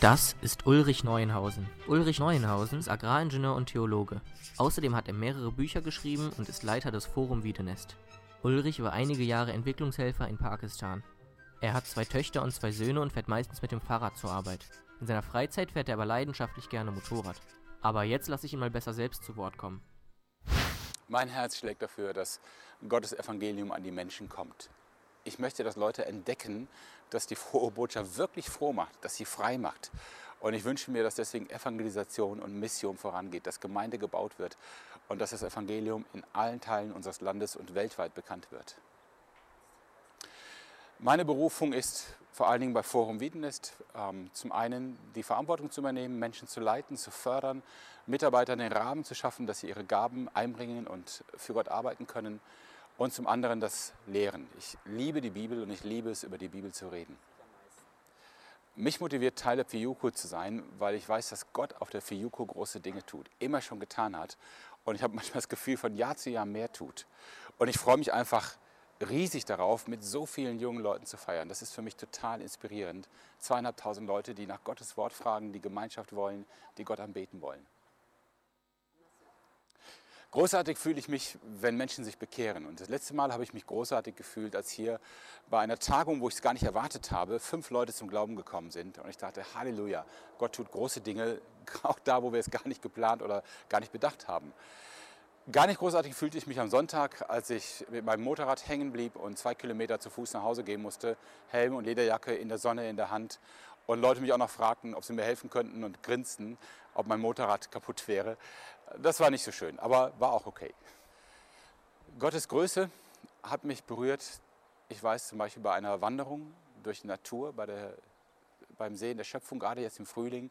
Das ist Ulrich Neuenhausen. Ulrich Neuenhausen ist Agraringenieur und Theologe. Außerdem hat er mehrere Bücher geschrieben und ist Leiter des Forum Wiedenest. Ulrich war einige Jahre Entwicklungshelfer in Pakistan. Er hat zwei Töchter und zwei Söhne und fährt meistens mit dem Fahrrad zur Arbeit. In seiner Freizeit fährt er aber leidenschaftlich gerne Motorrad. Aber jetzt lasse ich ihn mal besser selbst zu Wort kommen. Mein Herz schlägt dafür, dass Gottes Evangelium an die Menschen kommt. Ich möchte, dass Leute entdecken, dass die frohe Botschaft wirklich froh macht, dass sie frei macht. Und ich wünsche mir, dass deswegen Evangelisation und Mission vorangeht, dass Gemeinde gebaut wird und dass das Evangelium in allen Teilen unseres Landes und weltweit bekannt wird. Meine Berufung ist vor allen Dingen bei Forum Wiedenest ähm, zum einen die Verantwortung zu übernehmen, Menschen zu leiten, zu fördern, Mitarbeitern den Rahmen zu schaffen, dass sie ihre Gaben einbringen und für Gott arbeiten können und zum anderen das Lehren. Ich liebe die Bibel und ich liebe es, über die Bibel zu reden. Mich motiviert, Teil der Fiuko zu sein, weil ich weiß, dass Gott auf der Fiuko große Dinge tut, immer schon getan hat. Und ich habe manchmal das Gefühl, von Jahr zu Jahr mehr tut. Und ich freue mich einfach riesig darauf, mit so vielen jungen Leuten zu feiern. Das ist für mich total inspirierend. Zweieinhalbtausend Leute, die nach Gottes Wort fragen, die Gemeinschaft wollen, die Gott anbeten wollen. Großartig fühle ich mich, wenn Menschen sich bekehren. Und das letzte Mal habe ich mich großartig gefühlt, als hier bei einer Tagung, wo ich es gar nicht erwartet habe, fünf Leute zum Glauben gekommen sind. Und ich dachte, Halleluja, Gott tut große Dinge, auch da, wo wir es gar nicht geplant oder gar nicht bedacht haben. Gar nicht großartig fühlte ich mich am Sonntag, als ich mit meinem Motorrad hängen blieb und zwei Kilometer zu Fuß nach Hause gehen musste, Helm und Lederjacke in der Sonne in der Hand und Leute mich auch noch fragten, ob sie mir helfen könnten und grinsten, ob mein Motorrad kaputt wäre. Das war nicht so schön, aber war auch okay. Gottes Größe hat mich berührt. Ich weiß zum Beispiel bei einer Wanderung durch die Natur, bei der, beim Sehen der Schöpfung, gerade jetzt im Frühling,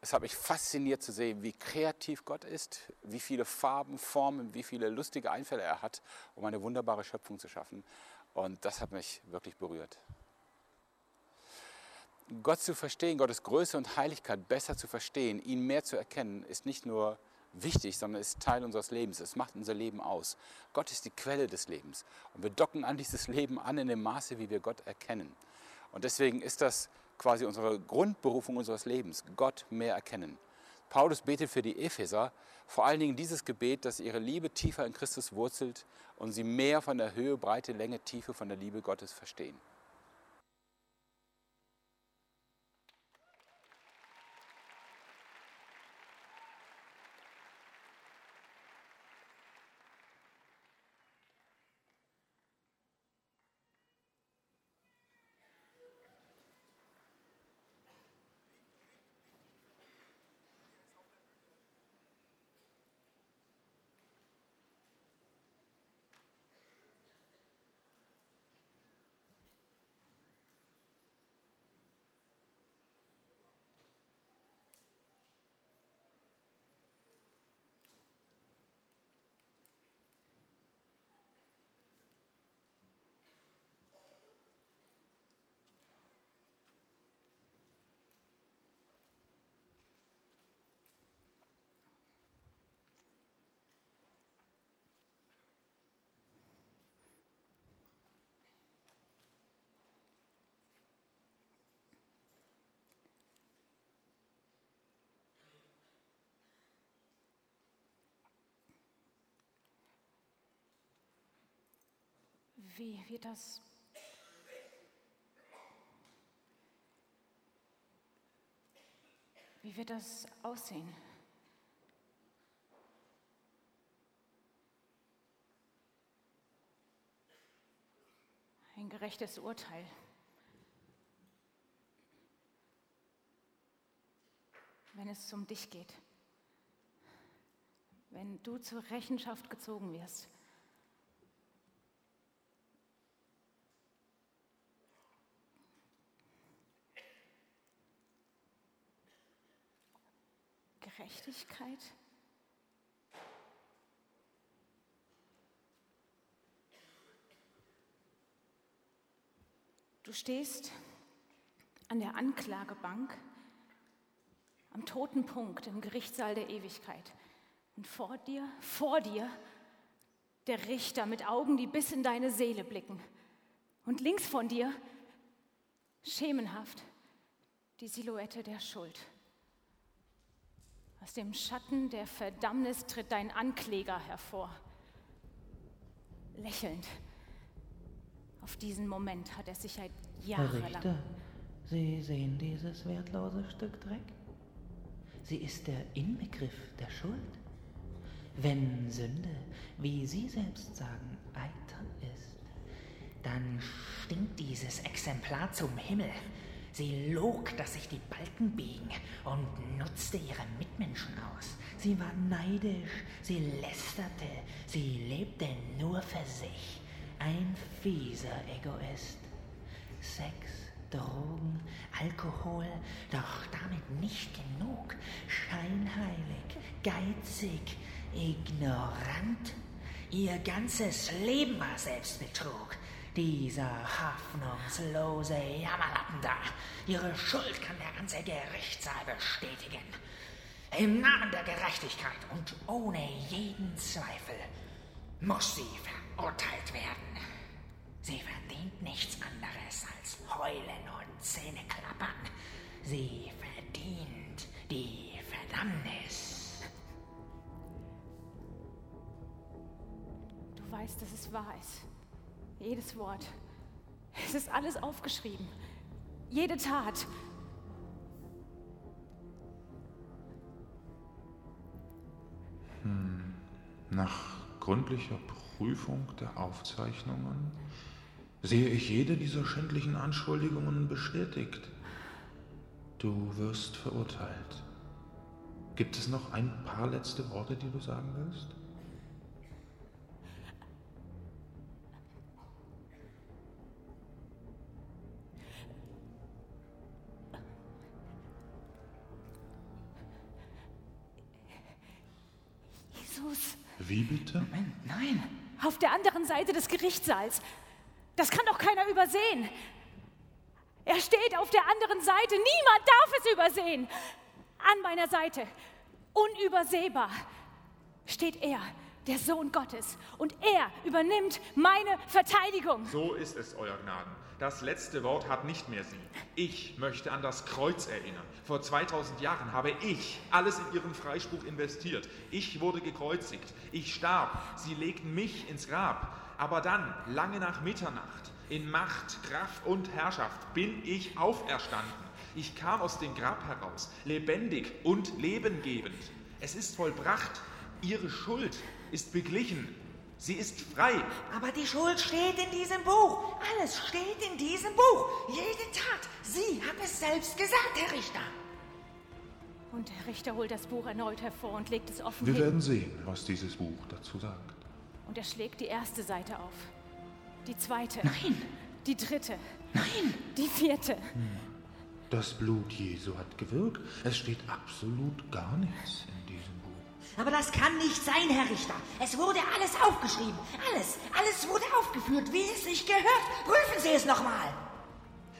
es hat mich fasziniert zu sehen, wie kreativ Gott ist, wie viele Farben, Formen, wie viele lustige Einfälle er hat, um eine wunderbare Schöpfung zu schaffen. Und das hat mich wirklich berührt. Gott zu verstehen, Gottes Größe und Heiligkeit besser zu verstehen, ihn mehr zu erkennen, ist nicht nur wichtig, sondern ist Teil unseres Lebens. Es macht unser Leben aus. Gott ist die Quelle des Lebens. Und wir docken an dieses Leben an in dem Maße, wie wir Gott erkennen. Und deswegen ist das quasi unsere Grundberufung unseres Lebens, Gott mehr erkennen. Paulus betet für die Epheser vor allen Dingen dieses Gebet, dass ihre Liebe tiefer in Christus wurzelt und sie mehr von der Höhe, Breite, Länge, Tiefe von der Liebe Gottes verstehen. Wie wird das Wie wird das aussehen? Ein gerechtes Urteil. Wenn es um dich geht. Wenn du zur Rechenschaft gezogen wirst. Gerechtigkeit? Du stehst an der Anklagebank am toten Punkt im Gerichtssaal der Ewigkeit. Und vor dir, vor dir, der Richter mit Augen, die bis in deine Seele blicken. Und links von dir, schemenhaft, die Silhouette der Schuld. Aus dem Schatten der Verdammnis tritt dein Ankläger hervor. Lächelnd. Auf diesen Moment hat er sich seit Jahren Richter, Sie sehen dieses wertlose Stück Dreck? Sie ist der Inbegriff der Schuld. Wenn Sünde, wie Sie selbst sagen, Eiter ist, dann stinkt dieses Exemplar zum Himmel. Sie log, dass sich die Balken biegen und nutzte ihre Mitmenschen aus. Sie war neidisch, sie lästerte, sie lebte nur für sich. Ein fieser Egoist. Sex, Drogen, Alkohol, doch damit nicht genug. Scheinheilig, geizig, ignorant. Ihr ganzes Leben war Selbstbetrug. Dieser hoffnungslose Jammerlappen da. Ihre Schuld kann der ganze Gerichtssaal bestätigen. Im Namen der Gerechtigkeit und ohne jeden Zweifel muss sie verurteilt werden. Sie verdient nichts anderes als Heulen und Zähneklappern. Sie verdient die Verdammnis. Du weißt, dass es wahr ist. Jedes Wort. Es ist alles aufgeschrieben. Jede Tat. Nach gründlicher Prüfung der Aufzeichnungen sehe ich jede dieser schändlichen Anschuldigungen bestätigt. Du wirst verurteilt. Gibt es noch ein paar letzte Worte, die du sagen willst? Jesus. Wie bitte? Moment, nein. Auf der anderen Seite des Gerichtssaals. Das kann doch keiner übersehen. Er steht auf der anderen Seite. Niemand darf es übersehen. An meiner Seite, unübersehbar, steht er, der Sohn Gottes. Und er übernimmt meine Verteidigung. So ist es, Euer Gnaden. Das letzte Wort hat nicht mehr Sie. Ich möchte an das Kreuz erinnern. Vor 2000 Jahren habe ich alles in Ihren Freispruch investiert. Ich wurde gekreuzigt. Ich starb. Sie legten mich ins Grab. Aber dann, lange nach Mitternacht, in Macht, Kraft und Herrschaft, bin ich auferstanden. Ich kam aus dem Grab heraus, lebendig und lebengebend. Es ist vollbracht. Ihre Schuld ist beglichen. Sie ist frei. Aber die Schuld steht in diesem Buch. Alles steht in diesem Buch. Jede Tat. Sie hat es selbst gesagt, Herr Richter. Und der Richter holt das Buch erneut hervor und legt es offen Wir hin. werden sehen, was dieses Buch dazu sagt. Und er schlägt die erste Seite auf. Die zweite. Nein, Die dritte. nein. Die vierte. Das Blut Jesu hat gewirkt. Es steht absolut gar nichts. Aber das kann nicht sein, Herr Richter. Es wurde alles aufgeschrieben. Alles, alles wurde aufgeführt, wie es sich gehört. Prüfen Sie es nochmal.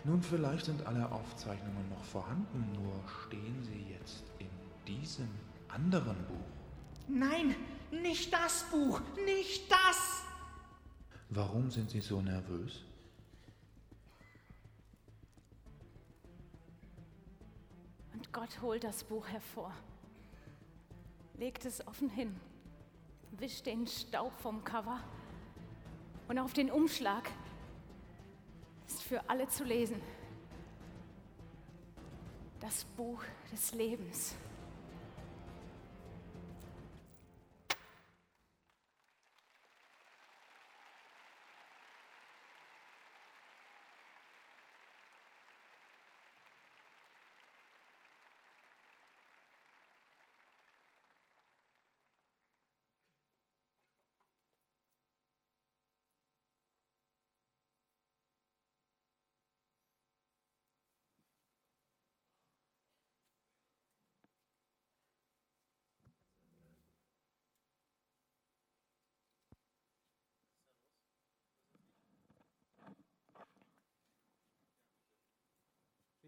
Nun, vielleicht sind alle Aufzeichnungen noch vorhanden, nur stehen sie jetzt in diesem anderen Buch. Nein, nicht das Buch, nicht das. Warum sind Sie so nervös? Und Gott holt das Buch hervor, legt es offen hin, wischt den Staub vom Cover und auf den Umschlag ist für alle zu lesen. Das Buch des Lebens.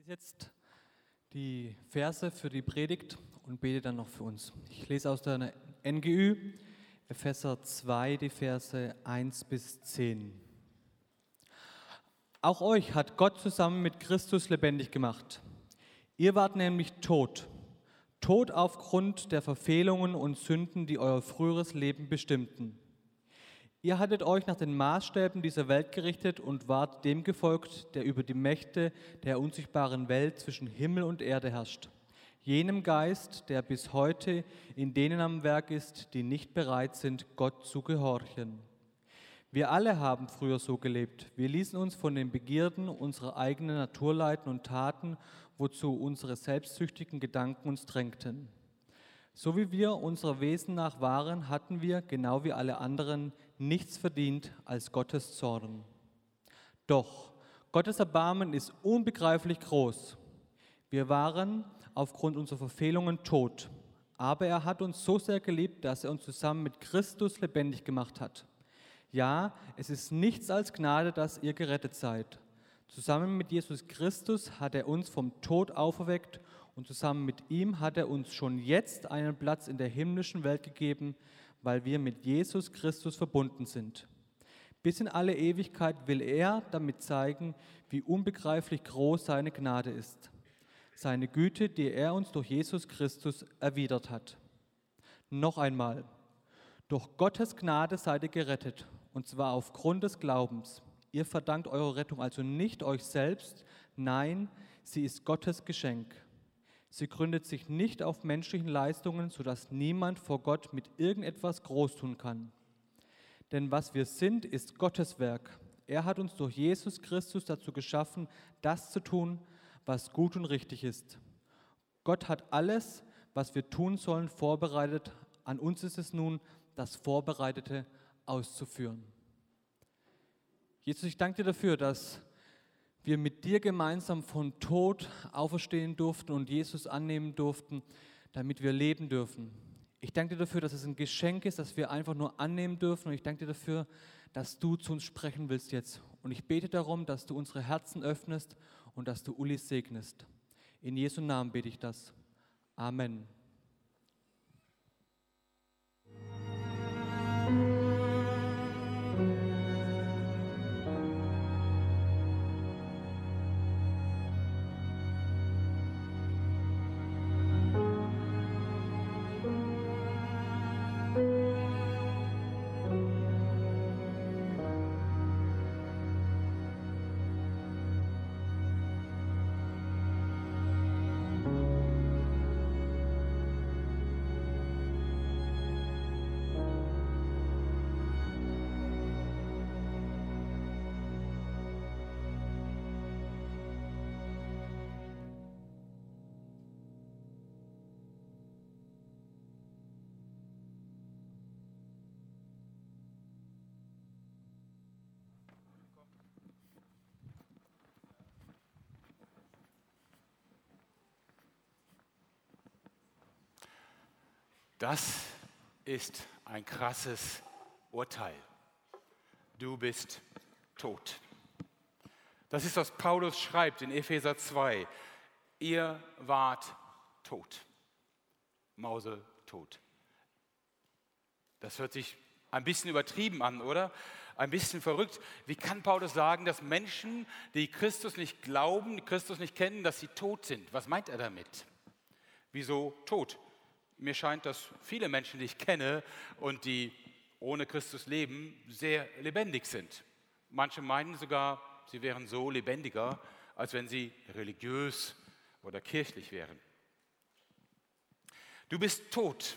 Jetzt die Verse für die Predigt und bete dann noch für uns. Ich lese aus der NGÜ, Epheser 2, die Verse 1 bis 10. Auch euch hat Gott zusammen mit Christus lebendig gemacht. Ihr wart nämlich tot, tot aufgrund der Verfehlungen und Sünden, die euer früheres Leben bestimmten. Ihr hattet euch nach den Maßstäben dieser Welt gerichtet und wart dem gefolgt, der über die Mächte der unsichtbaren Welt zwischen Himmel und Erde herrscht. Jenem Geist, der bis heute in denen am Werk ist, die nicht bereit sind, Gott zu gehorchen. Wir alle haben früher so gelebt. Wir ließen uns von den Begierden unserer eigenen Natur leiten und taten, wozu unsere selbstsüchtigen Gedanken uns drängten. So wie wir unserer Wesen nach waren, hatten wir, genau wie alle anderen, nichts verdient als Gottes Zorn. Doch Gottes Erbarmen ist unbegreiflich groß. Wir waren aufgrund unserer Verfehlungen tot, aber er hat uns so sehr geliebt, dass er uns zusammen mit Christus lebendig gemacht hat. Ja, es ist nichts als Gnade, dass ihr gerettet seid. Zusammen mit Jesus Christus hat er uns vom Tod auferweckt und zusammen mit ihm hat er uns schon jetzt einen Platz in der himmlischen Welt gegeben, weil wir mit Jesus Christus verbunden sind. Bis in alle Ewigkeit will er damit zeigen, wie unbegreiflich groß seine Gnade ist. Seine Güte, die er uns durch Jesus Christus erwidert hat. Noch einmal, durch Gottes Gnade seid ihr gerettet, und zwar aufgrund des Glaubens. Ihr verdankt eure Rettung also nicht euch selbst, nein, sie ist Gottes Geschenk. Sie gründet sich nicht auf menschlichen Leistungen, sodass niemand vor Gott mit irgendetwas groß tun kann. Denn was wir sind, ist Gottes Werk. Er hat uns durch Jesus Christus dazu geschaffen, das zu tun, was gut und richtig ist. Gott hat alles, was wir tun sollen, vorbereitet. An uns ist es nun, das Vorbereitete auszuführen. Jesus, ich danke dir dafür, dass wir mit dir gemeinsam von Tod auferstehen durften und Jesus annehmen durften, damit wir leben dürfen. Ich danke dir dafür, dass es ein Geschenk ist, dass wir einfach nur annehmen dürfen. Und ich danke dir dafür, dass du zu uns sprechen willst jetzt. Und ich bete darum, dass du unsere Herzen öffnest und dass du Uli segnest. In Jesu Namen bete ich das. Amen. Das ist ein krasses Urteil. Du bist tot. Das ist, was Paulus schreibt in Epheser 2. Ihr wart tot. Mause tot. Das hört sich ein bisschen übertrieben an, oder? Ein bisschen verrückt. Wie kann Paulus sagen, dass Menschen, die Christus nicht glauben, Christus nicht kennen, dass sie tot sind? Was meint er damit? Wieso tot? Mir scheint, dass viele Menschen, die ich kenne und die ohne Christus leben, sehr lebendig sind. Manche meinen sogar, sie wären so lebendiger, als wenn sie religiös oder kirchlich wären. Du bist tot.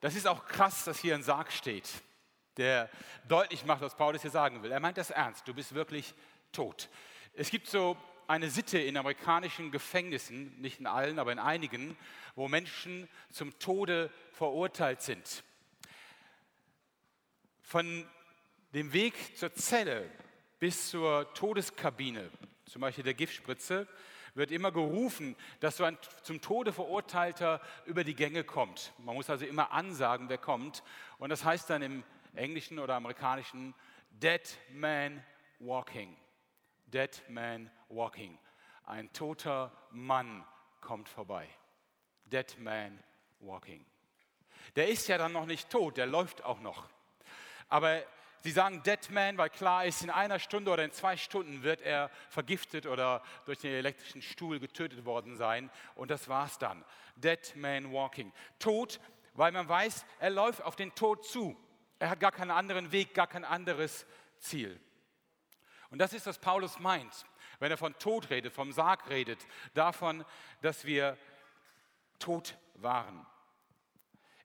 Das ist auch krass, dass hier ein Sarg steht, der deutlich macht, was Paulus hier sagen will. Er meint das ernst. Du bist wirklich tot. Es gibt so eine Sitte in amerikanischen Gefängnissen, nicht in allen, aber in einigen, wo Menschen zum Tode verurteilt sind. Von dem Weg zur Zelle bis zur Todeskabine, zum Beispiel der Giftspritze, wird immer gerufen, dass so ein zum Tode verurteilter über die Gänge kommt. Man muss also immer ansagen, wer kommt. Und das heißt dann im englischen oder amerikanischen Dead Man Walking. Dead Man Walking. Ein toter Mann kommt vorbei. Dead Man Walking. Der ist ja dann noch nicht tot, der läuft auch noch. Aber sie sagen Dead Man, weil klar ist, in einer Stunde oder in zwei Stunden wird er vergiftet oder durch den elektrischen Stuhl getötet worden sein. Und das war's dann. Dead Man Walking. Tod, weil man weiß, er läuft auf den Tod zu. Er hat gar keinen anderen Weg, gar kein anderes Ziel. Und das ist, was Paulus meint, wenn er von Tod redet, vom Sarg redet, davon, dass wir tot waren.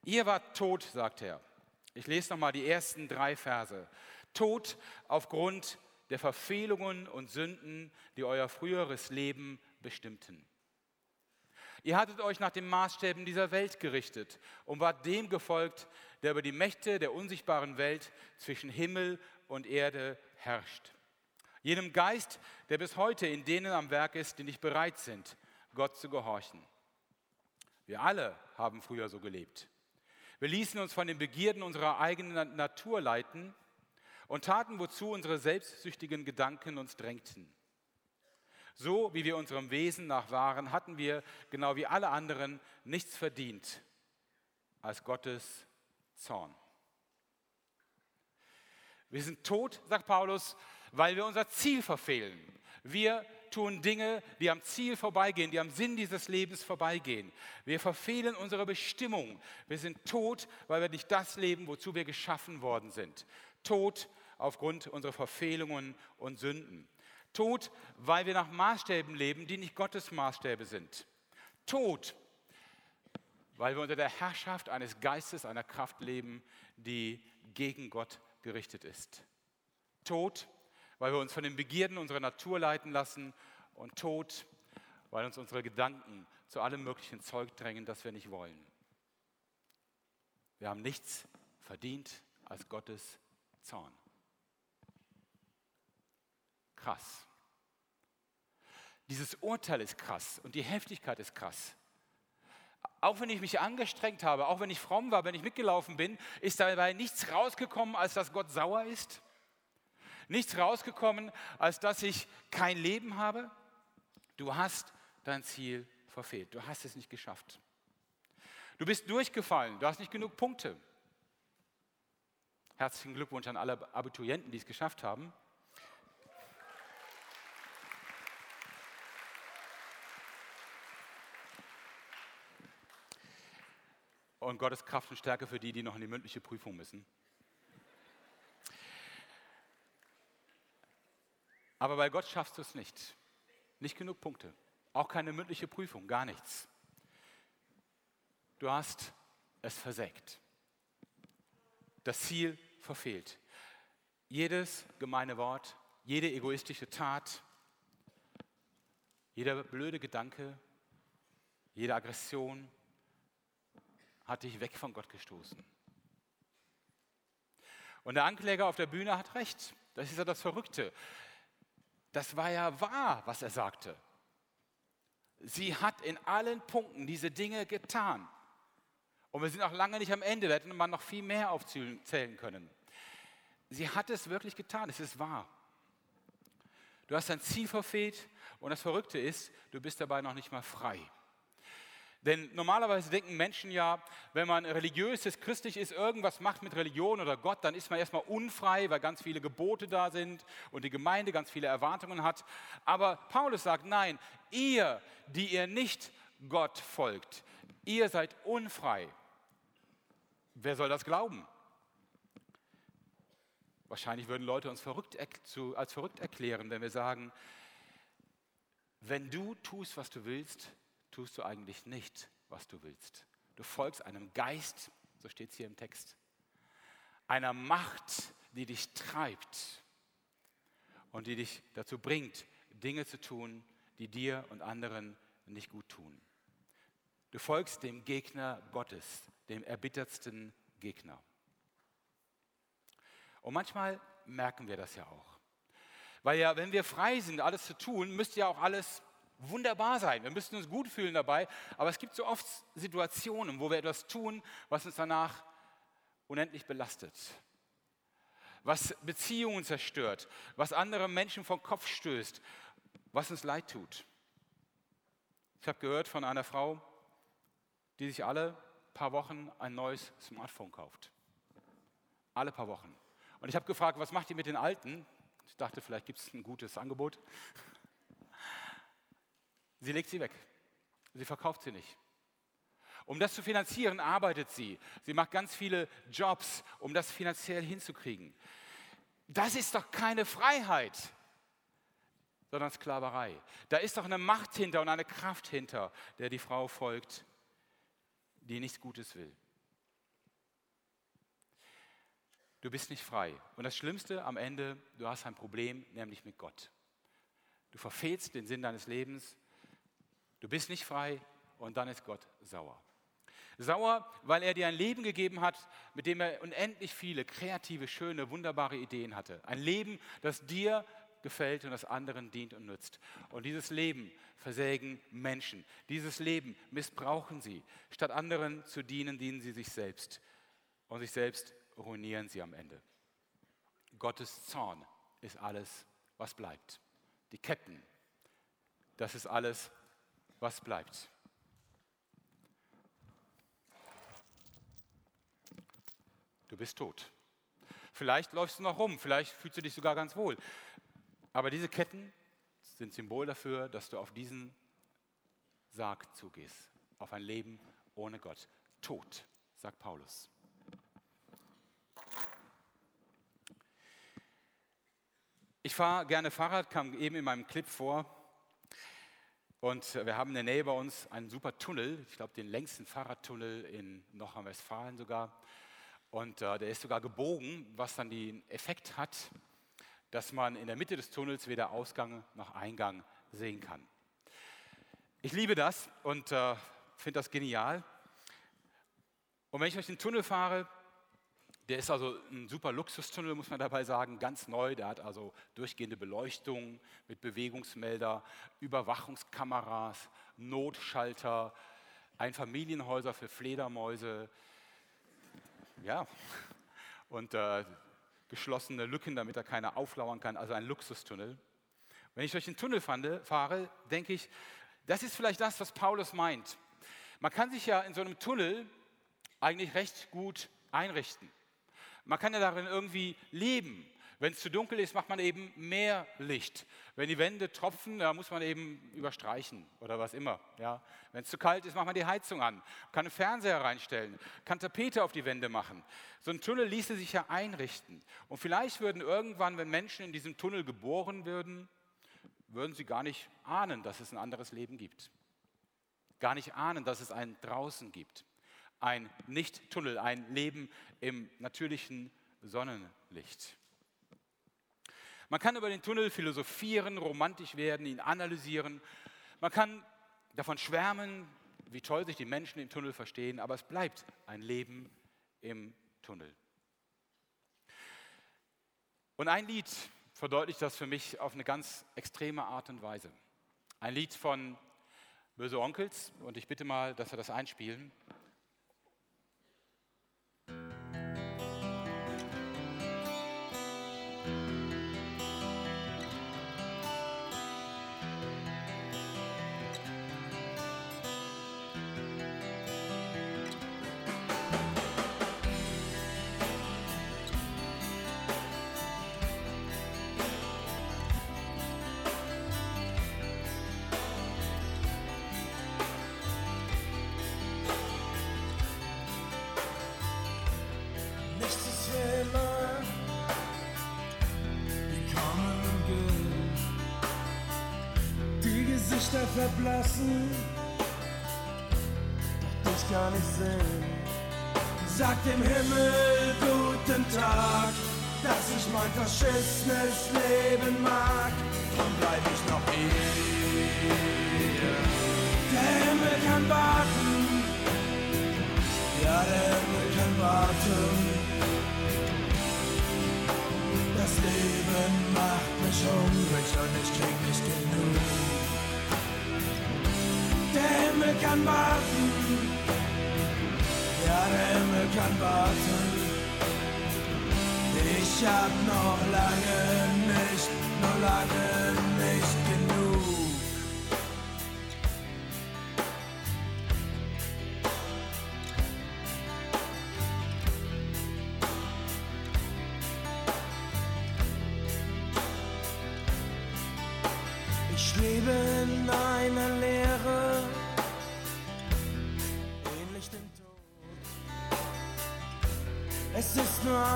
Ihr wart tot, sagt er. Ich lese nochmal die ersten drei Verse. Tot aufgrund der Verfehlungen und Sünden, die euer früheres Leben bestimmten. Ihr hattet euch nach den Maßstäben dieser Welt gerichtet und wart dem gefolgt, der über die Mächte der unsichtbaren Welt zwischen Himmel und Erde herrscht. Jenem Geist, der bis heute in denen am Werk ist, die nicht bereit sind, Gott zu gehorchen. Wir alle haben früher so gelebt. Wir ließen uns von den Begierden unserer eigenen Natur leiten und taten, wozu unsere selbstsüchtigen Gedanken uns drängten. So wie wir unserem Wesen nach waren, hatten wir, genau wie alle anderen, nichts verdient als Gottes Zorn. Wir sind tot, sagt Paulus, weil wir unser Ziel verfehlen. Wir tun Dinge, die am Ziel vorbeigehen, die am Sinn dieses Lebens vorbeigehen. Wir verfehlen unsere Bestimmung. Wir sind tot, weil wir nicht das leben, wozu wir geschaffen worden sind. Tot aufgrund unserer Verfehlungen und Sünden. Tod, weil wir nach Maßstäben leben, die nicht Gottes Maßstäbe sind. Tod, weil wir unter der Herrschaft eines Geistes, einer Kraft leben, die gegen Gott gerichtet ist. Tod, weil wir uns von den Begierden unserer Natur leiten lassen und Tod, weil uns unsere Gedanken zu allem möglichen Zeug drängen, das wir nicht wollen. Wir haben nichts verdient als Gottes Zorn. Krass. Dieses Urteil ist krass und die Heftigkeit ist krass. Auch wenn ich mich angestrengt habe, auch wenn ich fromm war, wenn ich mitgelaufen bin, ist dabei nichts rausgekommen, als dass Gott sauer ist nichts rausgekommen, als dass ich kein Leben habe. Du hast dein Ziel verfehlt. Du hast es nicht geschafft. Du bist durchgefallen. Du hast nicht genug Punkte. Herzlichen Glückwunsch an alle Abiturienten, die es geschafft haben. Und Gottes Kraft und Stärke für die, die noch in die mündliche Prüfung müssen. Aber bei Gott schaffst du es nicht. Nicht genug Punkte. Auch keine mündliche Prüfung, gar nichts. Du hast es versägt. Das Ziel verfehlt. Jedes gemeine Wort, jede egoistische Tat, jeder blöde Gedanke, jede Aggression hat dich weg von Gott gestoßen. Und der Ankläger auf der Bühne hat recht. Das ist ja das Verrückte das war ja wahr, was er sagte. Sie hat in allen Punkten diese Dinge getan. Und wir sind auch lange nicht am Ende, wir hätten man noch viel mehr aufzählen können. Sie hat es wirklich getan, es ist wahr. Du hast dein Ziel verfehlt und das Verrückte ist, du bist dabei noch nicht mal frei. Denn normalerweise denken Menschen ja, wenn man religiös ist, christlich ist, irgendwas macht mit Religion oder Gott, dann ist man erstmal unfrei, weil ganz viele Gebote da sind und die Gemeinde ganz viele Erwartungen hat. Aber Paulus sagt, nein, ihr, die ihr nicht Gott folgt, ihr seid unfrei. Wer soll das glauben? Wahrscheinlich würden Leute uns verrückt, als verrückt erklären, wenn wir sagen, wenn du tust, was du willst, tust du eigentlich nicht, was du willst. Du folgst einem Geist, so steht es hier im Text, einer Macht, die dich treibt und die dich dazu bringt, Dinge zu tun, die dir und anderen nicht gut tun. Du folgst dem Gegner Gottes, dem erbittertsten Gegner. Und manchmal merken wir das ja auch. Weil ja, wenn wir frei sind, alles zu tun, müsste ja auch alles wunderbar sein. Wir müssen uns gut fühlen dabei. Aber es gibt so oft Situationen, wo wir etwas tun, was uns danach unendlich belastet. Was Beziehungen zerstört, was andere Menschen vom Kopf stößt, was uns leid tut. Ich habe gehört von einer Frau, die sich alle paar Wochen ein neues Smartphone kauft. Alle paar Wochen. Und ich habe gefragt, was macht ihr mit den alten? Ich dachte, vielleicht gibt es ein gutes Angebot. Sie legt sie weg. Sie verkauft sie nicht. Um das zu finanzieren, arbeitet sie. Sie macht ganz viele Jobs, um das finanziell hinzukriegen. Das ist doch keine Freiheit, sondern Sklaverei. Da ist doch eine Macht hinter und eine Kraft hinter, der die Frau folgt, die nichts Gutes will. Du bist nicht frei. Und das Schlimmste am Ende, du hast ein Problem, nämlich mit Gott. Du verfehlst den Sinn deines Lebens. Du bist nicht frei und dann ist Gott sauer. Sauer, weil er dir ein Leben gegeben hat, mit dem er unendlich viele kreative, schöne, wunderbare Ideen hatte. Ein Leben, das dir gefällt und das anderen dient und nützt. Und dieses Leben versägen Menschen. Dieses Leben missbrauchen sie. Statt anderen zu dienen, dienen sie sich selbst. Und sich selbst ruinieren sie am Ende. Gottes Zorn ist alles, was bleibt. Die Ketten, das ist alles, was bleibt. Du bist tot. Vielleicht läufst du noch rum, vielleicht fühlst du dich sogar ganz wohl. Aber diese Ketten sind Symbol dafür, dass du auf diesen Sarg zugehst, auf ein Leben ohne Gott. Tod, sagt Paulus. Ich fahre gerne Fahrrad, kam eben in meinem Clip vor. Und wir haben in der Nähe bei uns einen super Tunnel, ich glaube den längsten Fahrradtunnel in Nordrhein-Westfalen sogar. Und äh, der ist sogar gebogen, was dann den Effekt hat, dass man in der Mitte des Tunnels weder Ausgang noch Eingang sehen kann. Ich liebe das und äh, finde das genial. Und wenn ich durch den Tunnel fahre, der ist also ein super Luxustunnel, muss man dabei sagen, ganz neu. Der hat also durchgehende Beleuchtung mit Bewegungsmelder, Überwachungskameras, Notschalter, Einfamilienhäuser für Fledermäuse, ja, und äh, geschlossene Lücken, damit er keiner auflauern kann, also ein Luxustunnel. Wenn ich durch den Tunnel fahre, denke ich, das ist vielleicht das, was Paulus meint. Man kann sich ja in so einem Tunnel eigentlich recht gut einrichten. Man kann ja darin irgendwie leben. Wenn es zu dunkel ist, macht man eben mehr Licht. Wenn die Wände tropfen, da muss man eben überstreichen oder was immer. Ja. Wenn es zu kalt ist, macht man die Heizung an, kann einen Fernseher reinstellen, kann Tapete auf die Wände machen. So ein Tunnel ließe sich ja einrichten. Und vielleicht würden irgendwann, wenn Menschen in diesem Tunnel geboren würden, würden sie gar nicht ahnen, dass es ein anderes Leben gibt. Gar nicht ahnen, dass es ein draußen gibt. Ein Nicht-Tunnel, ein Leben im natürlichen Sonnenlicht. Man kann über den Tunnel philosophieren, romantisch werden, ihn analysieren. Man kann davon schwärmen, wie toll sich die Menschen im Tunnel verstehen, aber es bleibt ein Leben im Tunnel. Und ein Lied verdeutlicht das für mich auf eine ganz extreme Art und Weise. Ein Lied von Böse Onkels und ich bitte mal, dass wir das einspielen. Verblassen, doch dich gar nicht sehen. Sag dem Himmel guten Tag, dass ich mein verschissenes Leben mag, dann bleib ich noch hier. Der Himmel kann warten, ja der Himmel kann warten. Das Leben macht mich hungrig und ich krieg nicht genug. Himmel kann warten. Ja, der Himmel kann warten. Ich hab noch lange nicht, noch lange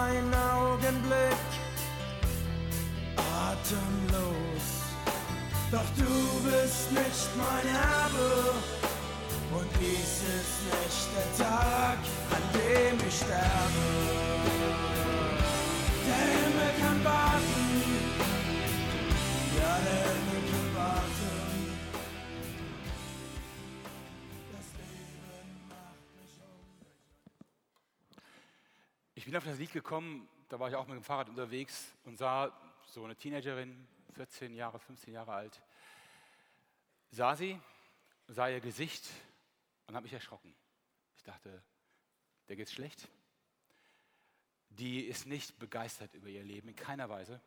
ein Augenblick, atemlos. Doch du bist nicht mein Erbe und dies ist nicht der Tag, an dem ich sterbe. Der Himmel kann warten, ja der bin auf das Lied gekommen, da war ich auch mit dem Fahrrad unterwegs und sah so eine Teenagerin, 14 Jahre, 15 Jahre alt, sah sie, sah ihr Gesicht und habe mich erschrocken. Ich dachte, der geht's schlecht. Die ist nicht begeistert über ihr Leben, in keiner Weise.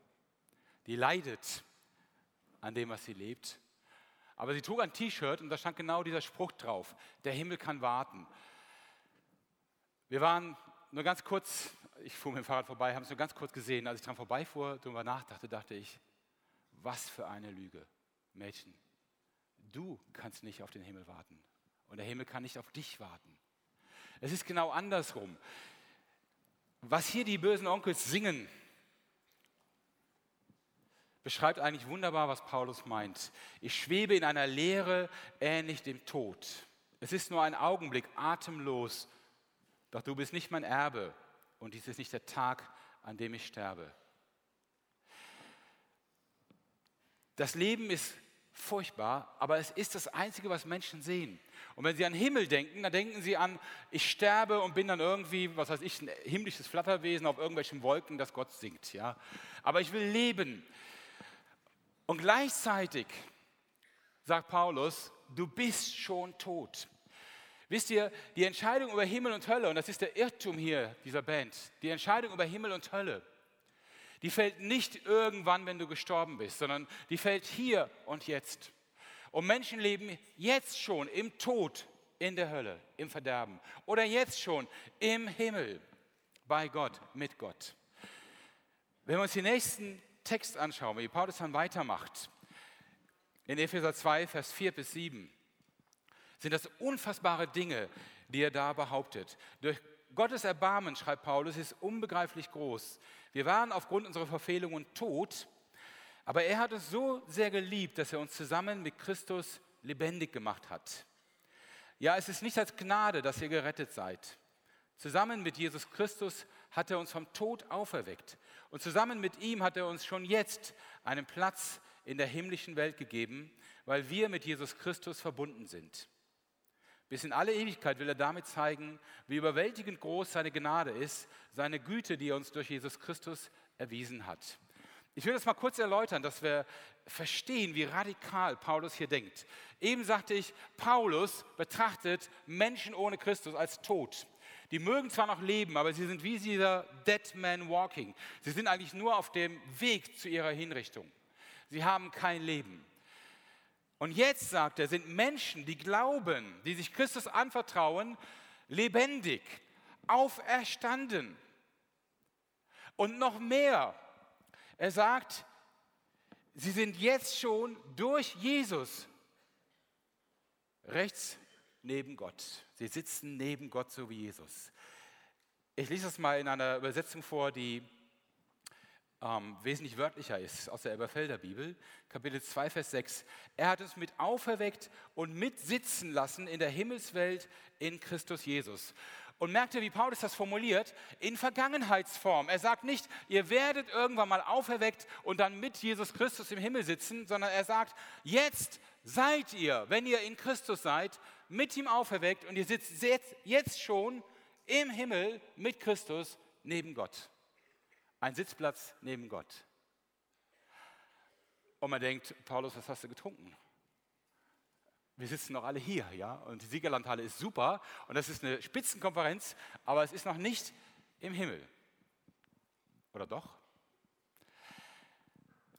Die leidet an dem, was sie lebt. Aber sie trug ein T-Shirt und da stand genau dieser Spruch drauf, der Himmel kann warten. Wir waren nur ganz kurz, ich fuhr mit dem Fahrrad vorbei, haben es nur ganz kurz gesehen. Als ich dran vorbeifuhr, darüber nachdachte, dachte ich, was für eine Lüge. Mädchen, du kannst nicht auf den Himmel warten und der Himmel kann nicht auf dich warten. Es ist genau andersrum. Was hier die bösen Onkels singen, beschreibt eigentlich wunderbar, was Paulus meint. Ich schwebe in einer Leere ähnlich dem Tod. Es ist nur ein Augenblick, atemlos, doch du bist nicht mein Erbe und dies ist nicht der Tag, an dem ich sterbe. Das Leben ist furchtbar, aber es ist das Einzige, was Menschen sehen. Und wenn sie an Himmel denken, dann denken sie an, ich sterbe und bin dann irgendwie, was weiß ich, ein himmlisches Flatterwesen auf irgendwelchen Wolken, das Gott singt. Ja? Aber ich will leben. Und gleichzeitig sagt Paulus, du bist schon tot. Wisst ihr, die Entscheidung über Himmel und Hölle, und das ist der Irrtum hier dieser Band, die Entscheidung über Himmel und Hölle, die fällt nicht irgendwann, wenn du gestorben bist, sondern die fällt hier und jetzt. Und Menschen leben jetzt schon im Tod, in der Hölle, im Verderben oder jetzt schon im Himmel, bei Gott, mit Gott. Wenn wir uns den nächsten Text anschauen, wie Paulus dann weitermacht, in Epheser 2, Vers 4 bis 7, sind das unfassbare Dinge, die er da behauptet. Durch Gottes Erbarmen, schreibt Paulus, ist unbegreiflich groß. Wir waren aufgrund unserer Verfehlungen tot, aber er hat uns so sehr geliebt, dass er uns zusammen mit Christus lebendig gemacht hat. Ja, es ist nicht als Gnade, dass ihr gerettet seid. Zusammen mit Jesus Christus hat er uns vom Tod auferweckt. Und zusammen mit ihm hat er uns schon jetzt einen Platz in der himmlischen Welt gegeben, weil wir mit Jesus Christus verbunden sind. Bis in alle Ewigkeit will er damit zeigen, wie überwältigend groß seine Gnade ist, seine Güte, die er uns durch Jesus Christus erwiesen hat. Ich will das mal kurz erläutern, dass wir verstehen, wie radikal Paulus hier denkt. Eben sagte ich, Paulus betrachtet Menschen ohne Christus als tot. Die mögen zwar noch leben, aber sie sind wie dieser Dead Man Walking. Sie sind eigentlich nur auf dem Weg zu ihrer Hinrichtung. Sie haben kein Leben. Und jetzt, sagt er, sind Menschen, die glauben, die sich Christus anvertrauen, lebendig, auferstanden. Und noch mehr, er sagt, sie sind jetzt schon durch Jesus rechts neben Gott. Sie sitzen neben Gott so wie Jesus. Ich lese das mal in einer Übersetzung vor, die ähm, wesentlich wörtlicher ist aus der Elberfelder Bibel, Kapitel 2, Vers 6. Er hat uns mit auferweckt und mit sitzen lassen in der Himmelswelt in Christus Jesus. Und merkt ihr, wie Paulus das formuliert? In Vergangenheitsform. Er sagt nicht, ihr werdet irgendwann mal auferweckt und dann mit Jesus Christus im Himmel sitzen, sondern er sagt, jetzt seid ihr, wenn ihr in Christus seid, mit ihm auferweckt und ihr sitzt jetzt, jetzt schon im Himmel mit Christus neben Gott. Ein Sitzplatz neben Gott. Und man denkt, Paulus, was hast du getrunken? Wir sitzen noch alle hier, ja, und die Siegerlandhalle ist super und das ist eine Spitzenkonferenz, aber es ist noch nicht im Himmel. Oder doch?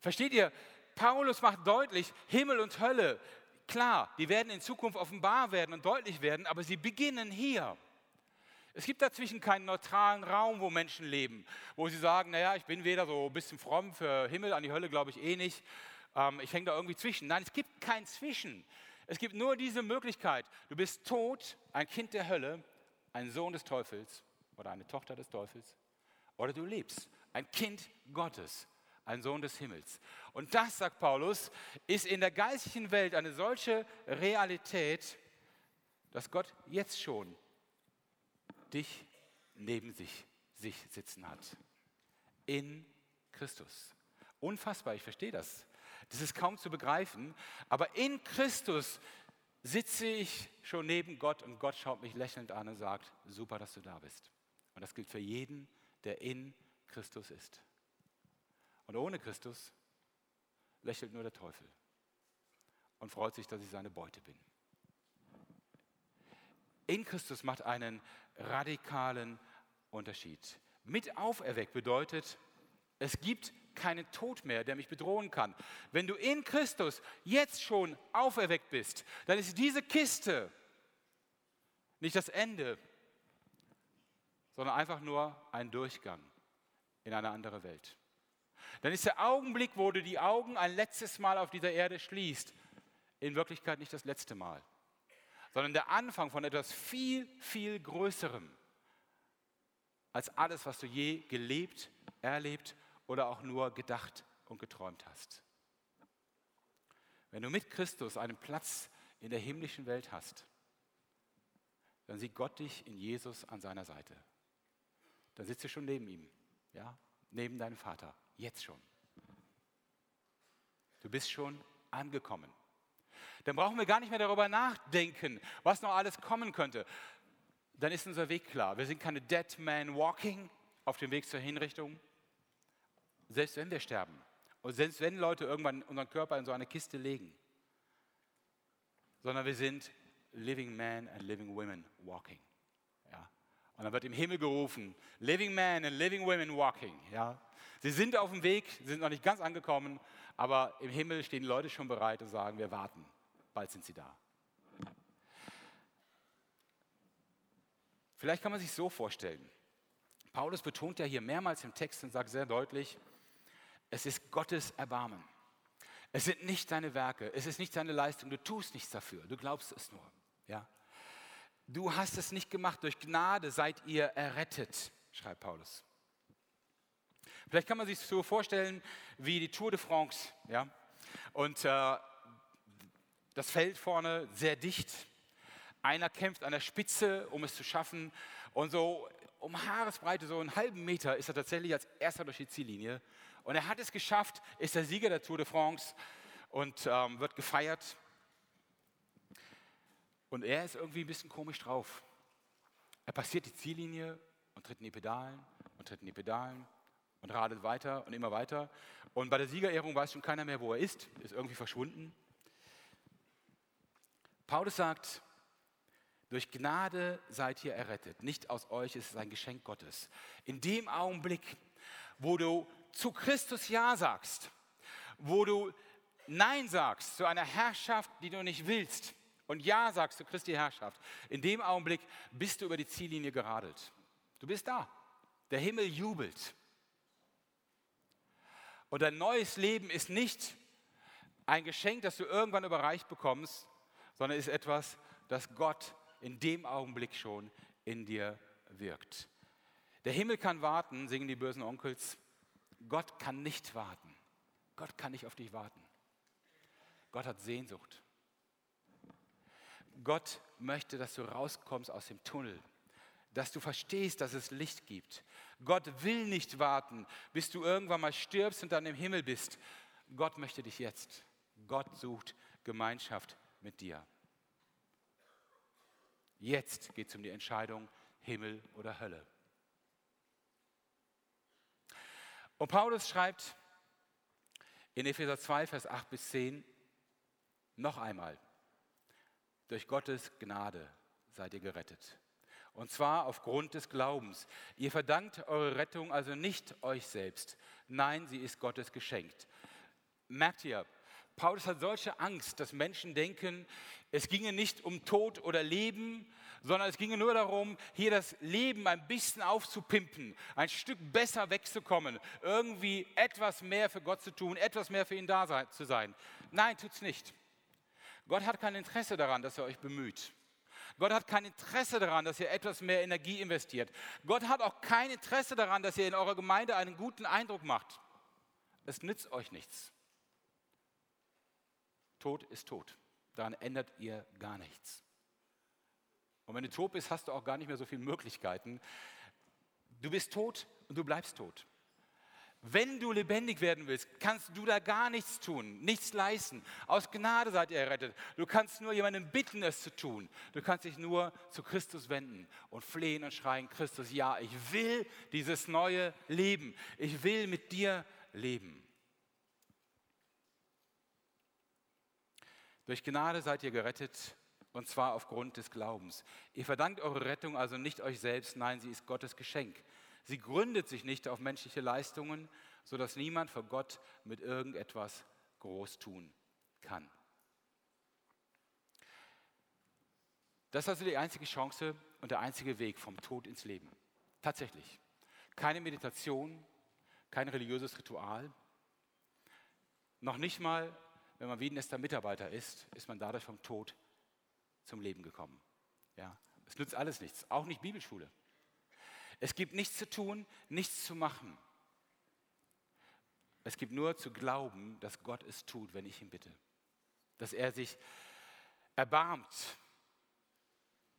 Versteht ihr? Paulus macht deutlich, Himmel und Hölle, klar, die werden in Zukunft offenbar werden und deutlich werden, aber sie beginnen hier. Es gibt dazwischen keinen neutralen Raum, wo Menschen leben, wo sie sagen, naja, ich bin weder so ein bisschen fromm für Himmel, an die Hölle glaube ich eh nicht. ähm, ich hänge da irgendwie zwischen. Nein, es gibt kein Zwischen. Es gibt nur diese Möglichkeit. Du bist tot, ein Kind der Hölle, ein Sohn des Teufels oder eine Tochter des Teufels. Oder du lebst, ein Kind Gottes, ein Sohn des Himmels. Und das, sagt Paulus, ist in der geistlichen Welt eine solche Realität, dass Gott jetzt schon dich neben sich, sich sitzen hat. In Christus. Unfassbar, ich verstehe das. Das ist kaum zu begreifen. Aber in Christus sitze ich schon neben Gott und Gott schaut mich lächelnd an und sagt, super, dass du da bist. Und das gilt für jeden, der in Christus ist. Und ohne Christus lächelt nur der Teufel und freut sich, dass ich seine Beute bin. In Christus macht einen radikalen Unterschied. Mit auferweckt bedeutet, es gibt keinen Tod mehr, der mich bedrohen kann. Wenn du in Christus jetzt schon auferweckt bist, dann ist diese Kiste nicht das Ende, sondern einfach nur ein Durchgang in eine andere Welt. Dann ist der Augenblick, wo du die Augen ein letztes Mal auf dieser Erde schließt, in Wirklichkeit nicht das letzte Mal, sondern der Anfang von etwas viel, viel Größerem als alles, was du je gelebt, erlebt oder auch nur gedacht und geträumt hast. Wenn du mit Christus einen Platz in der himmlischen Welt hast, dann sieht Gott dich in Jesus an seiner Seite. Dann sitzt du schon neben ihm, ja, neben deinem Vater, jetzt schon. Du bist schon angekommen. Dann brauchen wir gar nicht mehr darüber nachdenken, was noch alles kommen könnte. Dann ist unser Weg klar. Wir sind keine Dead Man Walking auf dem Weg zur Hinrichtung, selbst wenn wir sterben und selbst wenn Leute irgendwann unseren Körper in so eine Kiste legen, sondern wir sind Living Men and Living Women Walking. Ja. Und dann wird im Himmel gerufen, Living Men and Living Women Walking. Ja. Sie sind auf dem Weg, sie sind noch nicht ganz angekommen, aber im Himmel stehen Leute schon bereit und sagen, wir warten, bald sind sie da. Vielleicht kann man sich so vorstellen. Paulus betont ja hier mehrmals im Text und sagt sehr deutlich, es ist Gottes Erbarmen. Es sind nicht deine Werke, es ist nicht deine Leistung, du tust nichts dafür, du glaubst es nur. Ja? Du hast es nicht gemacht, durch Gnade seid ihr errettet, schreibt Paulus. Vielleicht kann man sich so vorstellen wie die Tour de France. Ja? Und äh, das Feld vorne sehr dicht. Einer kämpft an der Spitze, um es zu schaffen. Und so um Haaresbreite, so einen halben Meter, ist er tatsächlich als erster durch die Ziellinie. Und er hat es geschafft, ist der Sieger der Tour de France und ähm, wird gefeiert. Und er ist irgendwie ein bisschen komisch drauf. Er passiert die Ziellinie und tritt in die Pedalen und tritt in die Pedalen und radelt weiter und immer weiter. Und bei der Siegerehrung weiß schon keiner mehr, wo er ist, ist irgendwie verschwunden. Paulus sagt, durch Gnade seid ihr errettet, nicht aus euch, es ist ein Geschenk Gottes. In dem Augenblick, wo du zu Christus Ja sagst, wo du Nein sagst zu einer Herrschaft, die du nicht willst, und Ja sagst zu Christi Herrschaft, in dem Augenblick bist du über die Ziellinie geradelt. Du bist da. Der Himmel jubelt. Und dein neues Leben ist nicht ein Geschenk, das du irgendwann überreicht bekommst, sondern ist etwas, das Gott in dem Augenblick schon in dir wirkt. Der Himmel kann warten, singen die bösen Onkels. Gott kann nicht warten. Gott kann nicht auf dich warten. Gott hat Sehnsucht. Gott möchte, dass du rauskommst aus dem Tunnel, dass du verstehst, dass es Licht gibt. Gott will nicht warten, bis du irgendwann mal stirbst und dann im Himmel bist. Gott möchte dich jetzt. Gott sucht Gemeinschaft mit dir. Jetzt geht es um die Entscheidung Himmel oder Hölle. Und Paulus schreibt in Epheser 2, Vers 8 bis 10 noch einmal, durch Gottes Gnade seid ihr gerettet. Und zwar aufgrund des Glaubens. Ihr verdankt eure Rettung also nicht euch selbst. Nein, sie ist Gottes geschenkt. Merkt ihr, Paulus hat solche Angst, dass Menschen denken, es ginge nicht um Tod oder Leben, sondern es ginge nur darum, hier das Leben ein bisschen aufzupimpen, ein Stück besser wegzukommen, irgendwie etwas mehr für Gott zu tun, etwas mehr für ihn da zu sein. Nein, tut's nicht. Gott hat kein Interesse daran, dass er euch bemüht. Gott hat kein Interesse daran, dass ihr etwas mehr Energie investiert. Gott hat auch kein Interesse daran, dass ihr in eurer Gemeinde einen guten Eindruck macht. Es nützt euch nichts. Tod ist tot. Daran ändert ihr gar nichts. Und wenn du tot bist, hast du auch gar nicht mehr so viele Möglichkeiten. Du bist tot und du bleibst tot. Wenn du lebendig werden willst, kannst du da gar nichts tun, nichts leisten. Aus Gnade seid ihr errettet. Du kannst nur jemanden bitten, es zu tun. Du kannst dich nur zu Christus wenden und flehen und schreien, Christus, ja, ich will dieses neue Leben. Ich will mit dir leben. Durch Gnade seid ihr gerettet und zwar aufgrund des Glaubens. Ihr verdankt eure Rettung also nicht euch selbst, nein, sie ist Gottes Geschenk. Sie gründet sich nicht auf menschliche Leistungen, sodass niemand vor Gott mit irgendetwas groß tun kann. Das ist also die einzige Chance und der einzige Weg vom Tod ins Leben. Tatsächlich. Keine Meditation, kein religiöses Ritual. Noch nicht mal, wenn man Wiedenester Mitarbeiter ist, ist man dadurch vom Tod zum Leben gekommen. Ja, es nützt alles nichts, auch nicht Bibelschule. Es gibt nichts zu tun, nichts zu machen. Es gibt nur zu glauben, dass Gott es tut, wenn ich ihn bitte. Dass er sich erbarmt.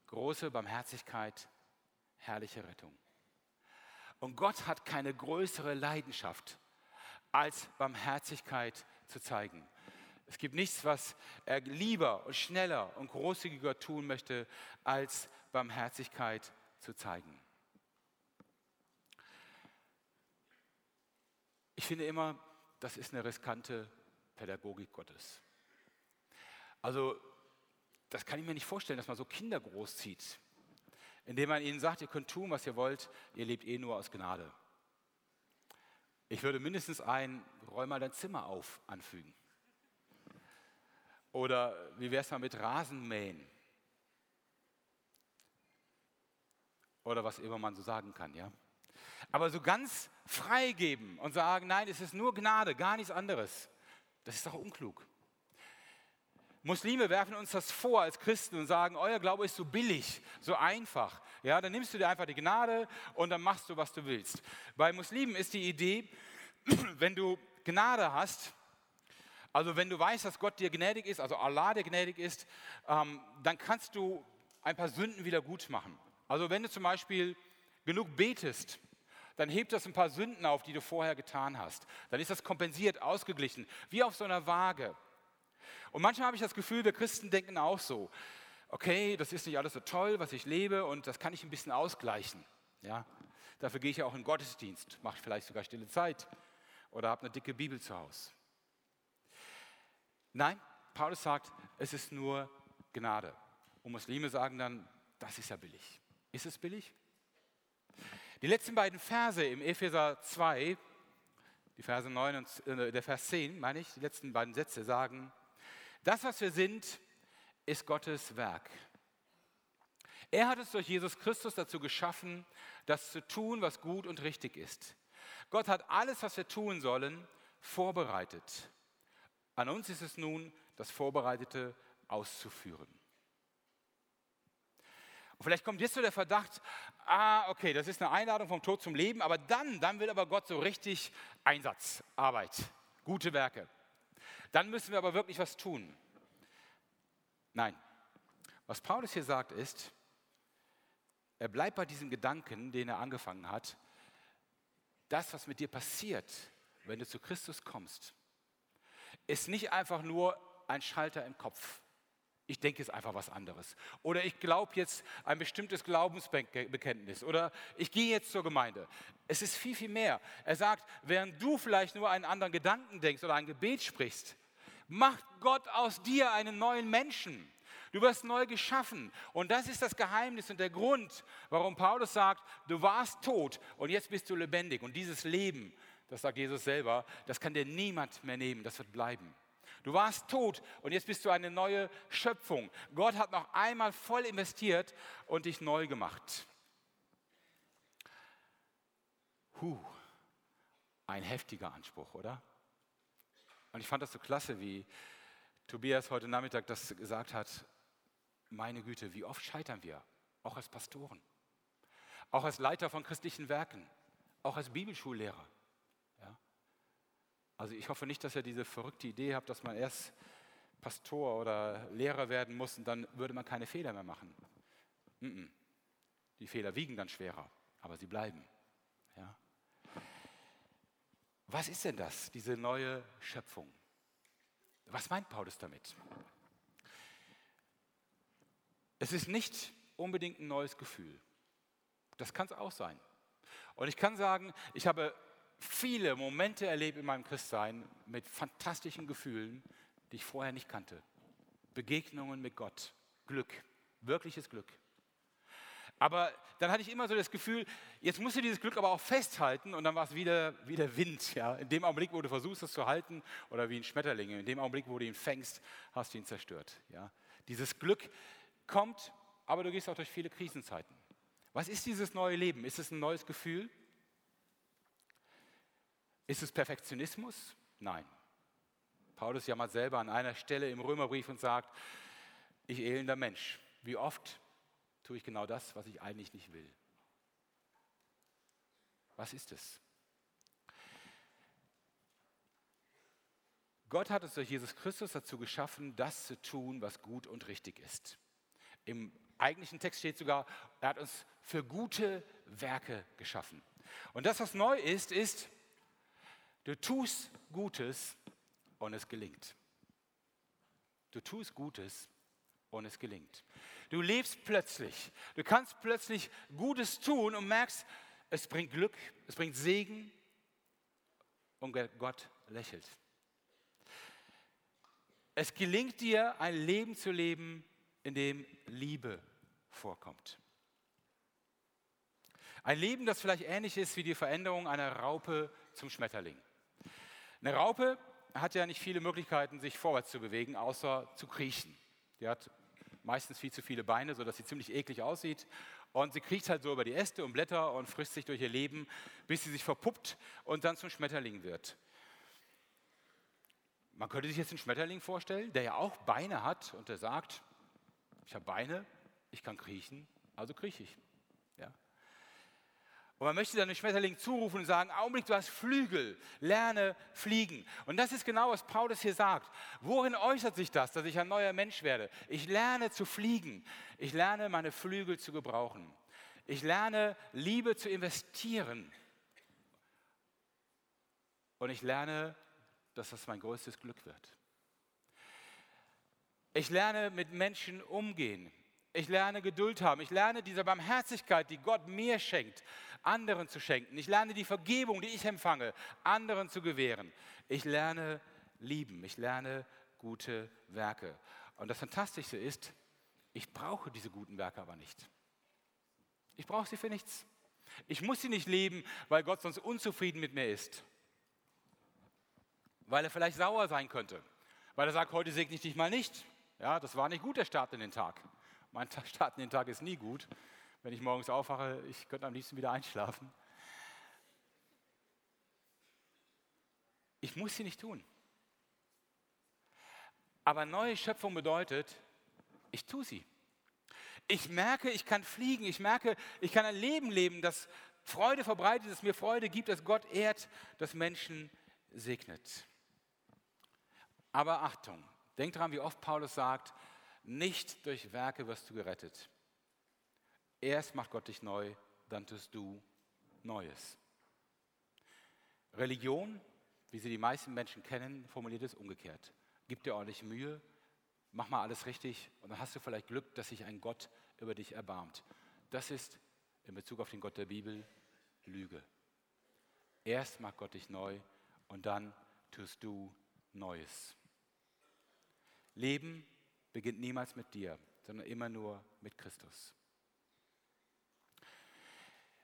Große Barmherzigkeit, herrliche Rettung. Und Gott hat keine größere Leidenschaft, als Barmherzigkeit zu zeigen. Es gibt nichts, was er lieber und schneller und großzügiger tun möchte, als Barmherzigkeit zu zeigen. Ich finde immer, das ist eine riskante Pädagogik Gottes. Also, das kann ich mir nicht vorstellen, dass man so Kinder großzieht, indem man ihnen sagt, ihr könnt tun, was ihr wollt, ihr lebt eh nur aus Gnade. Ich würde mindestens ein, räum mal dein Zimmer auf, anfügen. Oder wie wäre es mal mit Rasenmähen? Oder was immer man so sagen kann, ja? Aber so ganz freigeben und sagen, nein, es ist nur Gnade, gar nichts anderes, das ist doch unklug. Muslime werfen uns das vor als Christen und sagen, euer Glaube ist so billig, so einfach. Ja, dann nimmst du dir einfach die Gnade und dann machst du, was du willst. Bei Muslimen ist die Idee, wenn du Gnade hast, also wenn du weißt, dass Gott dir gnädig ist, also Allah dir gnädig ist, ähm, dann kannst du ein paar Sünden wieder gut machen. Also wenn du zum Beispiel genug betest, dann hebt das ein paar Sünden auf, die du vorher getan hast. Dann ist das kompensiert, ausgeglichen, wie auf so einer Waage. Und manchmal habe ich das Gefühl, wir Christen denken auch so, okay, das ist nicht alles so toll, was ich lebe und das kann ich ein bisschen ausgleichen. Ja? Dafür gehe ich ja auch in Gottesdienst, mache vielleicht sogar stille Zeit oder habe eine dicke Bibel zu Hause. Nein, Paulus sagt, es ist nur Gnade. Und Muslime sagen dann, das ist ja billig. Ist es billig? Die letzten beiden Verse im Epheser 2, die Verse 9 und äh, der Vers 10, meine ich, die letzten beiden Sätze sagen, das, was wir sind, ist Gottes Werk. Er hat es durch Jesus Christus dazu geschaffen, das zu tun, was gut und richtig ist. Gott hat alles, was wir tun sollen, vorbereitet. An uns ist es nun, das Vorbereitete auszuführen. Und vielleicht kommt jetzt so der Verdacht, ah, okay, das ist eine Einladung vom Tod zum Leben, aber dann, dann will aber Gott so richtig Einsatz, Arbeit, gute Werke. Dann müssen wir aber wirklich was tun. Nein, was Paulus hier sagt ist, er bleibt bei diesem Gedanken, den er angefangen hat, das, was mit dir passiert, wenn du zu Christus kommst, ist nicht einfach nur ein Schalter im Kopf ich denke jetzt einfach was anderes. Oder ich glaube jetzt ein bestimmtes Glaubensbekenntnis. Oder ich gehe jetzt zur Gemeinde. Es ist viel, viel mehr. Er sagt, während du vielleicht nur einen anderen Gedanken denkst oder ein Gebet sprichst, macht Gott aus dir einen neuen Menschen. Du wirst neu geschaffen. Und das ist das Geheimnis und der Grund, warum Paulus sagt, du warst tot und jetzt bist du lebendig. Und dieses Leben, das sagt Jesus selber, das kann dir niemand mehr nehmen, das wird bleiben. Du warst tot und jetzt bist du eine neue Schöpfung. Gott hat noch einmal voll investiert und dich neu gemacht. Huh, ein heftiger Anspruch, oder? Und ich fand das so klasse, wie Tobias heute Nachmittag das gesagt hat. Meine Güte, wie oft scheitern wir, auch als Pastoren, auch als Leiter von christlichen Werken, auch als Bibelschullehrer. Also ich hoffe nicht, dass ihr diese verrückte Idee habt, dass man erst Pastor oder Lehrer werden muss und dann würde man keine Fehler mehr machen. Die Fehler wiegen dann schwerer, aber sie bleiben. Ja? Was ist denn das, diese neue Schöpfung? Was meint Paulus damit? Es ist nicht unbedingt ein neues Gefühl. Das kann es auch sein. Und ich kann sagen, ich habe viele Momente erlebt in meinem Christsein mit fantastischen Gefühlen, die ich vorher nicht kannte. Begegnungen mit Gott, Glück, wirkliches Glück. Aber dann hatte ich immer so das Gefühl, jetzt musst du dieses Glück aber auch festhalten und dann war es wieder, wieder Wind. Ja? In dem Augenblick, wo du versuchst, es zu halten, oder wie ein Schmetterling, in dem Augenblick, wo du ihn fängst, hast du ihn zerstört. Ja? Dieses Glück kommt, aber du gehst auch durch viele Krisenzeiten. Was ist dieses neue Leben? Ist es ein neues Gefühl? Ist es Perfektionismus? Nein. Paulus jammert selber an einer Stelle im Römerbrief und sagt, ich elender Mensch, wie oft tue ich genau das, was ich eigentlich nicht will. Was ist es? Gott hat uns durch Jesus Christus dazu geschaffen, das zu tun, was gut und richtig ist. Im eigentlichen Text steht sogar, er hat uns für gute Werke geschaffen. Und das, was neu ist, ist, du tust Gutes und es gelingt. Du tust Gutes und es gelingt. Du lebst plötzlich. Du kannst plötzlich Gutes tun und merkst, es bringt Glück, es bringt Segen und Gott lächelt. Es gelingt dir, ein Leben zu leben, in dem Liebe vorkommt. Ein Leben, das vielleicht ähnlich ist wie die Veränderung einer Raupe zum Schmetterling. Eine Raupe hat ja nicht viele Möglichkeiten, sich vorwärts zu bewegen, außer zu kriechen. Die hat meistens viel zu viele Beine, sodass sie ziemlich eklig aussieht. Und sie kriecht halt so über die Äste und Blätter und frisst sich durch ihr Leben, bis sie sich verpuppt und dann zum Schmetterling wird. Man könnte sich jetzt einen Schmetterling vorstellen, der ja auch Beine hat und der sagt, ich habe Beine, ich kann kriechen, also krieche ich. Und man möchte dann den Schmetterling zurufen und sagen, Augenblick, du hast Flügel, lerne fliegen. Und das ist genau, was Paulus hier sagt. Worin äußert sich das, dass ich ein neuer Mensch werde? Ich lerne zu fliegen. Ich lerne meine Flügel zu gebrauchen. Ich lerne Liebe zu investieren. Und ich lerne, dass das mein größtes Glück wird. Ich lerne mit Menschen umgehen. Ich lerne Geduld haben. Ich lerne diese Barmherzigkeit, die Gott mir schenkt, anderen zu schenken. Ich lerne die Vergebung, die ich empfange, anderen zu gewähren. Ich lerne lieben. Ich lerne gute Werke. Und das Fantastische ist, ich brauche diese guten Werke aber nicht. Ich brauche sie für nichts. Ich muss sie nicht leben, weil Gott sonst unzufrieden mit mir ist. Weil er vielleicht sauer sein könnte. Weil er sagt, heute segne ich dich mal nicht. Ja, das war nicht gut, der Start in den Tag. Mein Start in den Tag ist nie gut. Wenn ich morgens aufwache, ich könnte am liebsten wieder einschlafen. Ich muss sie nicht tun. Aber neue Schöpfung bedeutet, ich tue sie. Ich merke, ich kann fliegen. Ich merke, ich kann ein Leben leben, das Freude verbreitet, das mir Freude gibt, das Gott ehrt, das Menschen segnet. Aber Achtung, denk daran, wie oft Paulus sagt, nicht durch Werke wirst du gerettet. Erst macht Gott dich neu, dann tust du Neues. Religion, wie sie die meisten Menschen kennen, formuliert es umgekehrt. Gib dir ordentlich Mühe, mach mal alles richtig und dann hast du vielleicht Glück, dass sich ein Gott über dich erbarmt. Das ist in Bezug auf den Gott der Bibel Lüge. Erst macht Gott dich neu und dann tust du Neues. Leben beginnt niemals mit dir, sondern immer nur mit Christus.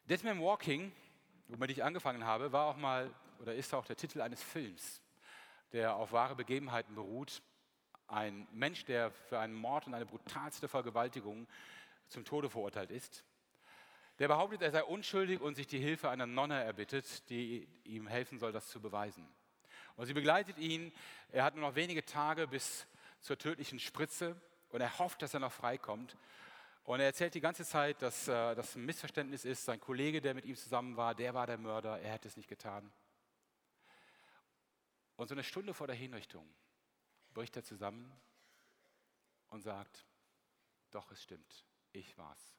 Deadman Walking, womit ich angefangen habe, war auch mal oder ist auch der Titel eines Films. der auf wahre Begebenheiten beruht. Ein Mensch, der für einen Mord und eine brutalste Vergewaltigung zum Tode verurteilt ist. Der behauptet, er sei unschuldig und sich die Hilfe einer Nonne erbittet, die ihm helfen soll, das zu beweisen. Und sie begleitet ihn. Er hat nur noch wenige Tage bis zur tödlichen Spritze und er hofft, dass er noch freikommt. Und er erzählt die ganze Zeit, dass äh, das ein Missverständnis ist. Sein Kollege, der mit ihm zusammen war, der war der Mörder. Er hätte es nicht getan. Und so eine Stunde vor der Hinrichtung bricht er zusammen und sagt, doch, es stimmt, ich war's.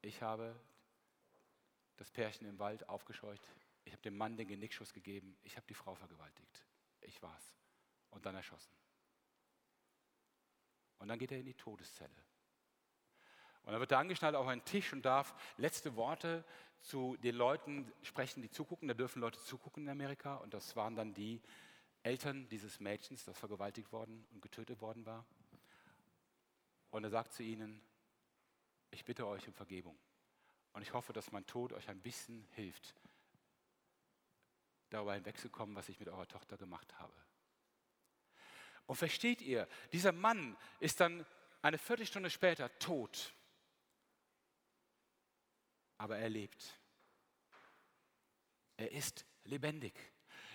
Ich habe das Pärchen im Wald aufgescheucht, ich habe dem Mann den Genickschuss gegeben, ich habe die Frau vergewaltigt. Ich war's. Und dann erschossen. Und dann geht er in die Todeszelle. Und dann wird er angeschnallt auf einen Tisch und darf letzte Worte zu den Leuten sprechen, die zugucken. Da dürfen Leute zugucken in Amerika. Und das waren dann die Eltern dieses Mädchens, das vergewaltigt worden und getötet worden war. Und er sagt zu ihnen, ich bitte euch um Vergebung. Und ich hoffe, dass mein Tod euch ein bisschen hilft, darüber hinwegzukommen, was ich mit eurer Tochter gemacht habe. Und versteht ihr, dieser Mann ist dann eine Viertelstunde später tot. Aber er lebt. Er ist lebendig.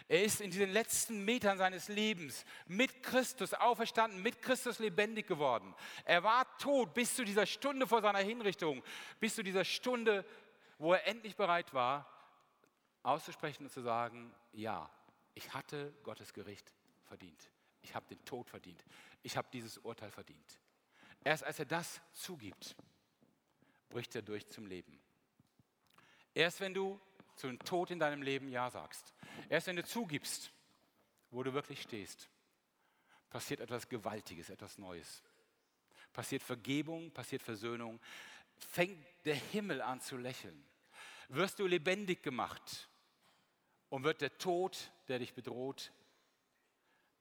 Er ist in diesen letzten Metern seines Lebens mit Christus auferstanden, mit Christus lebendig geworden. Er war tot bis zu dieser Stunde vor seiner Hinrichtung, bis zu dieser Stunde, wo er endlich bereit war, auszusprechen und zu sagen, ja, ich hatte Gottes Gericht verdient. Ich habe den Tod verdient. Ich habe dieses Urteil verdient. Erst als er das zugibt, bricht er durch zum Leben. Erst wenn du zum Tod in deinem Leben Ja sagst, erst wenn du zugibst, wo du wirklich stehst, passiert etwas Gewaltiges, etwas Neues. Passiert Vergebung, passiert Versöhnung, fängt der Himmel an zu lächeln. Wirst du lebendig gemacht und wird der Tod, der dich bedroht,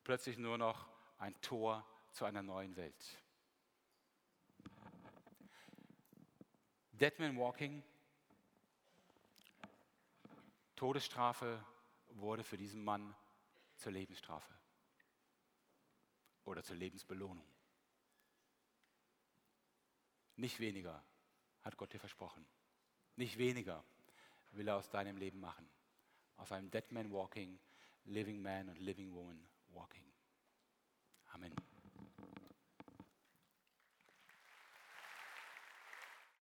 plötzlich nur noch ein Tor zu einer neuen Welt. Deadman Walking Todesstrafe wurde für diesen Mann zur Lebensstrafe oder zur Lebensbelohnung. Nicht weniger hat Gott dir versprochen. Nicht weniger will er aus deinem Leben machen. Aus einem Dead Man Walking, Living Man und Living Woman Walking. Amen.